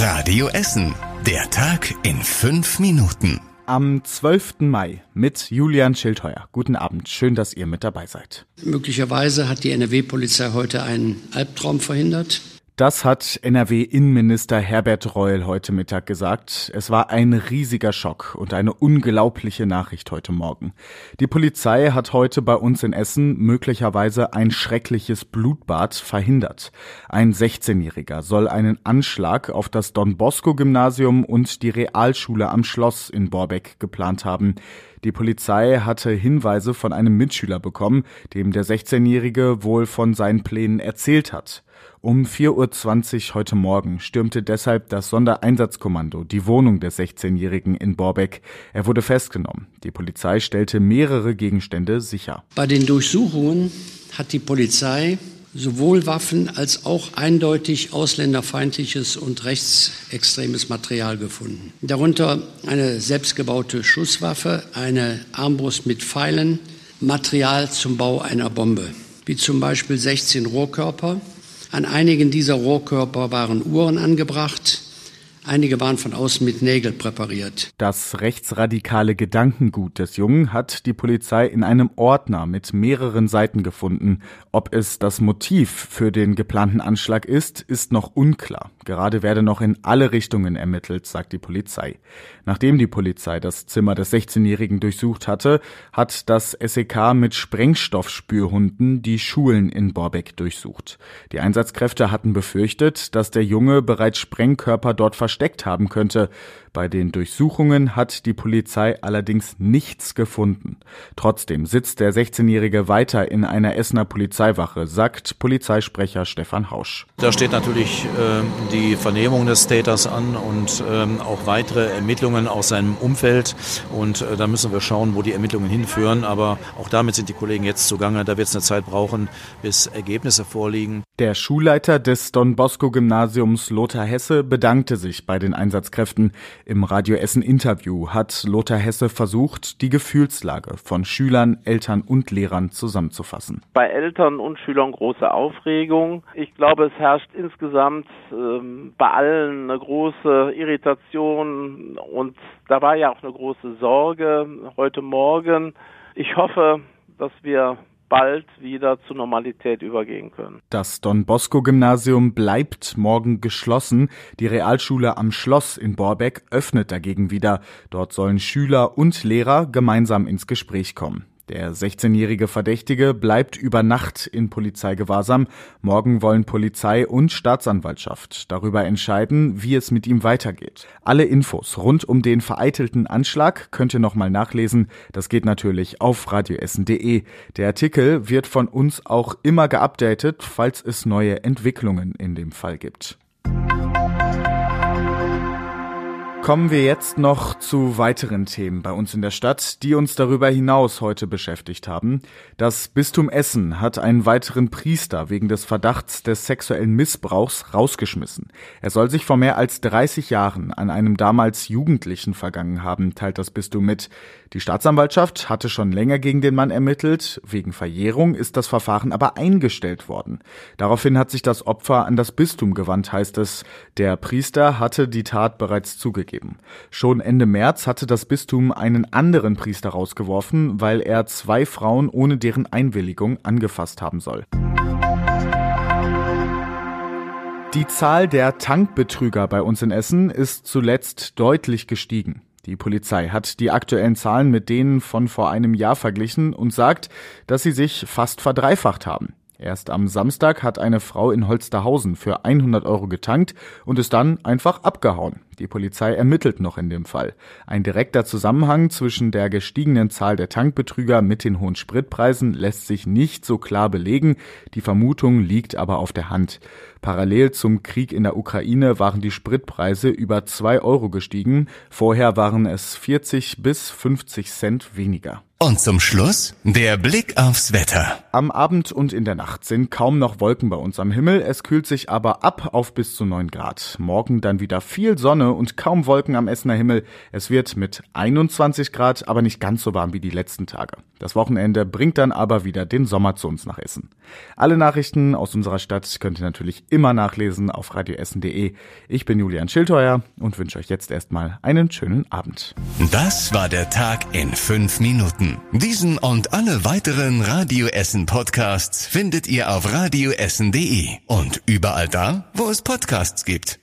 Radio Essen. Der Tag in fünf Minuten. Am 12. Mai mit Julian Schildheuer. Guten Abend. Schön, dass ihr mit dabei seid. Möglicherweise hat die NRW-Polizei heute einen Albtraum verhindert. Das hat NRW-Innenminister Herbert Reul heute Mittag gesagt. Es war ein riesiger Schock und eine unglaubliche Nachricht heute Morgen. Die Polizei hat heute bei uns in Essen möglicherweise ein schreckliches Blutbad verhindert. Ein 16-Jähriger soll einen Anschlag auf das Don Bosco Gymnasium und die Realschule am Schloss in Borbeck geplant haben. Die Polizei hatte Hinweise von einem Mitschüler bekommen, dem der 16-Jährige wohl von seinen Plänen erzählt hat. Um 4.20 Uhr heute Morgen stürmte deshalb das Sondereinsatzkommando die Wohnung des 16-Jährigen in Borbeck. Er wurde festgenommen. Die Polizei stellte mehrere Gegenstände sicher. Bei den Durchsuchungen hat die Polizei sowohl Waffen als auch eindeutig ausländerfeindliches und rechtsextremes Material gefunden. Darunter eine selbstgebaute Schusswaffe, eine Armbrust mit Pfeilen, Material zum Bau einer Bombe, wie zum Beispiel 16 Rohrkörper, an einigen dieser Rohrkörper waren Uhren angebracht. Einige waren von außen mit Nägel präpariert. Das rechtsradikale Gedankengut des Jungen hat die Polizei in einem Ordner mit mehreren Seiten gefunden. Ob es das Motiv für den geplanten Anschlag ist, ist noch unklar. Gerade werde noch in alle Richtungen ermittelt, sagt die Polizei. Nachdem die Polizei das Zimmer des 16-Jährigen durchsucht hatte, hat das SEK mit Sprengstoffspürhunden die Schulen in Borbeck durchsucht. Die Einsatzkräfte hatten befürchtet, dass der Junge bereits Sprengkörper dort versteckt haben könnte. Bei den Durchsuchungen hat die Polizei allerdings nichts gefunden. Trotzdem sitzt der 16-Jährige weiter in einer Essener Polizeiwache, sagt Polizeisprecher Stefan Hausch. Da steht natürlich äh, die Vernehmung des Täters an und äh, auch weitere Ermittlungen aus seinem Umfeld. Und äh, da müssen wir schauen, wo die Ermittlungen hinführen. Aber auch damit sind die Kollegen jetzt zugange. Da wird es eine Zeit brauchen, bis Ergebnisse vorliegen. Der Schulleiter des Don Bosco Gymnasiums Lothar Hesse bedankte sich bei den Einsatzkräften. Im Radio Essen Interview hat Lothar Hesse versucht, die Gefühlslage von Schülern, Eltern und Lehrern zusammenzufassen. Bei Eltern und Schülern große Aufregung. Ich glaube, es herrscht insgesamt ähm, bei allen eine große Irritation und da war ja auch eine große Sorge heute Morgen. Ich hoffe, dass wir bald wieder zur Normalität übergehen können. Das Don Bosco Gymnasium bleibt morgen geschlossen. Die Realschule am Schloss in Borbeck öffnet dagegen wieder. Dort sollen Schüler und Lehrer gemeinsam ins Gespräch kommen. Der 16-jährige Verdächtige bleibt über Nacht in Polizeigewahrsam. Morgen wollen Polizei und Staatsanwaltschaft darüber entscheiden, wie es mit ihm weitergeht. Alle Infos rund um den vereitelten Anschlag könnt ihr nochmal nachlesen. Das geht natürlich auf radioessen.de. Der Artikel wird von uns auch immer geupdatet, falls es neue Entwicklungen in dem Fall gibt. Kommen wir jetzt noch zu weiteren Themen bei uns in der Stadt, die uns darüber hinaus heute beschäftigt haben. Das Bistum Essen hat einen weiteren Priester wegen des Verdachts des sexuellen Missbrauchs rausgeschmissen. Er soll sich vor mehr als 30 Jahren an einem damals Jugendlichen vergangen haben, teilt das Bistum mit. Die Staatsanwaltschaft hatte schon länger gegen den Mann ermittelt. Wegen Verjährung ist das Verfahren aber eingestellt worden. Daraufhin hat sich das Opfer an das Bistum gewandt, heißt es. Der Priester hatte die Tat bereits zugegeben gegeben. Schon Ende März hatte das Bistum einen anderen Priester rausgeworfen, weil er zwei Frauen ohne deren Einwilligung angefasst haben soll. Die Zahl der Tankbetrüger bei uns in Essen ist zuletzt deutlich gestiegen. Die Polizei hat die aktuellen Zahlen mit denen von vor einem Jahr verglichen und sagt, dass sie sich fast verdreifacht haben. Erst am Samstag hat eine Frau in Holsterhausen für 100 Euro getankt und ist dann einfach abgehauen. Die Polizei ermittelt noch in dem Fall. Ein direkter Zusammenhang zwischen der gestiegenen Zahl der Tankbetrüger mit den hohen Spritpreisen lässt sich nicht so klar belegen. Die Vermutung liegt aber auf der Hand. Parallel zum Krieg in der Ukraine waren die Spritpreise über zwei Euro gestiegen. Vorher waren es 40 bis 50 Cent weniger. Und zum Schluss der Blick aufs Wetter. Am Abend und in der Nacht sind kaum noch Wolken bei uns am Himmel. Es kühlt sich aber ab auf bis zu 9 Grad. Morgen dann wieder viel Sonne Und kaum Wolken am Essener Himmel. Es wird mit 21 Grad, aber nicht ganz so warm wie die letzten Tage. Das Wochenende bringt dann aber wieder den Sommer zu uns nach Essen. Alle Nachrichten aus unserer Stadt könnt ihr natürlich immer nachlesen auf radioessen.de. Ich bin Julian Schildheuer und wünsche euch jetzt erstmal einen schönen Abend. Das war der Tag in fünf Minuten. Diesen und alle weiteren Radio Essen Podcasts findet ihr auf radioessen.de und überall da, wo es Podcasts gibt.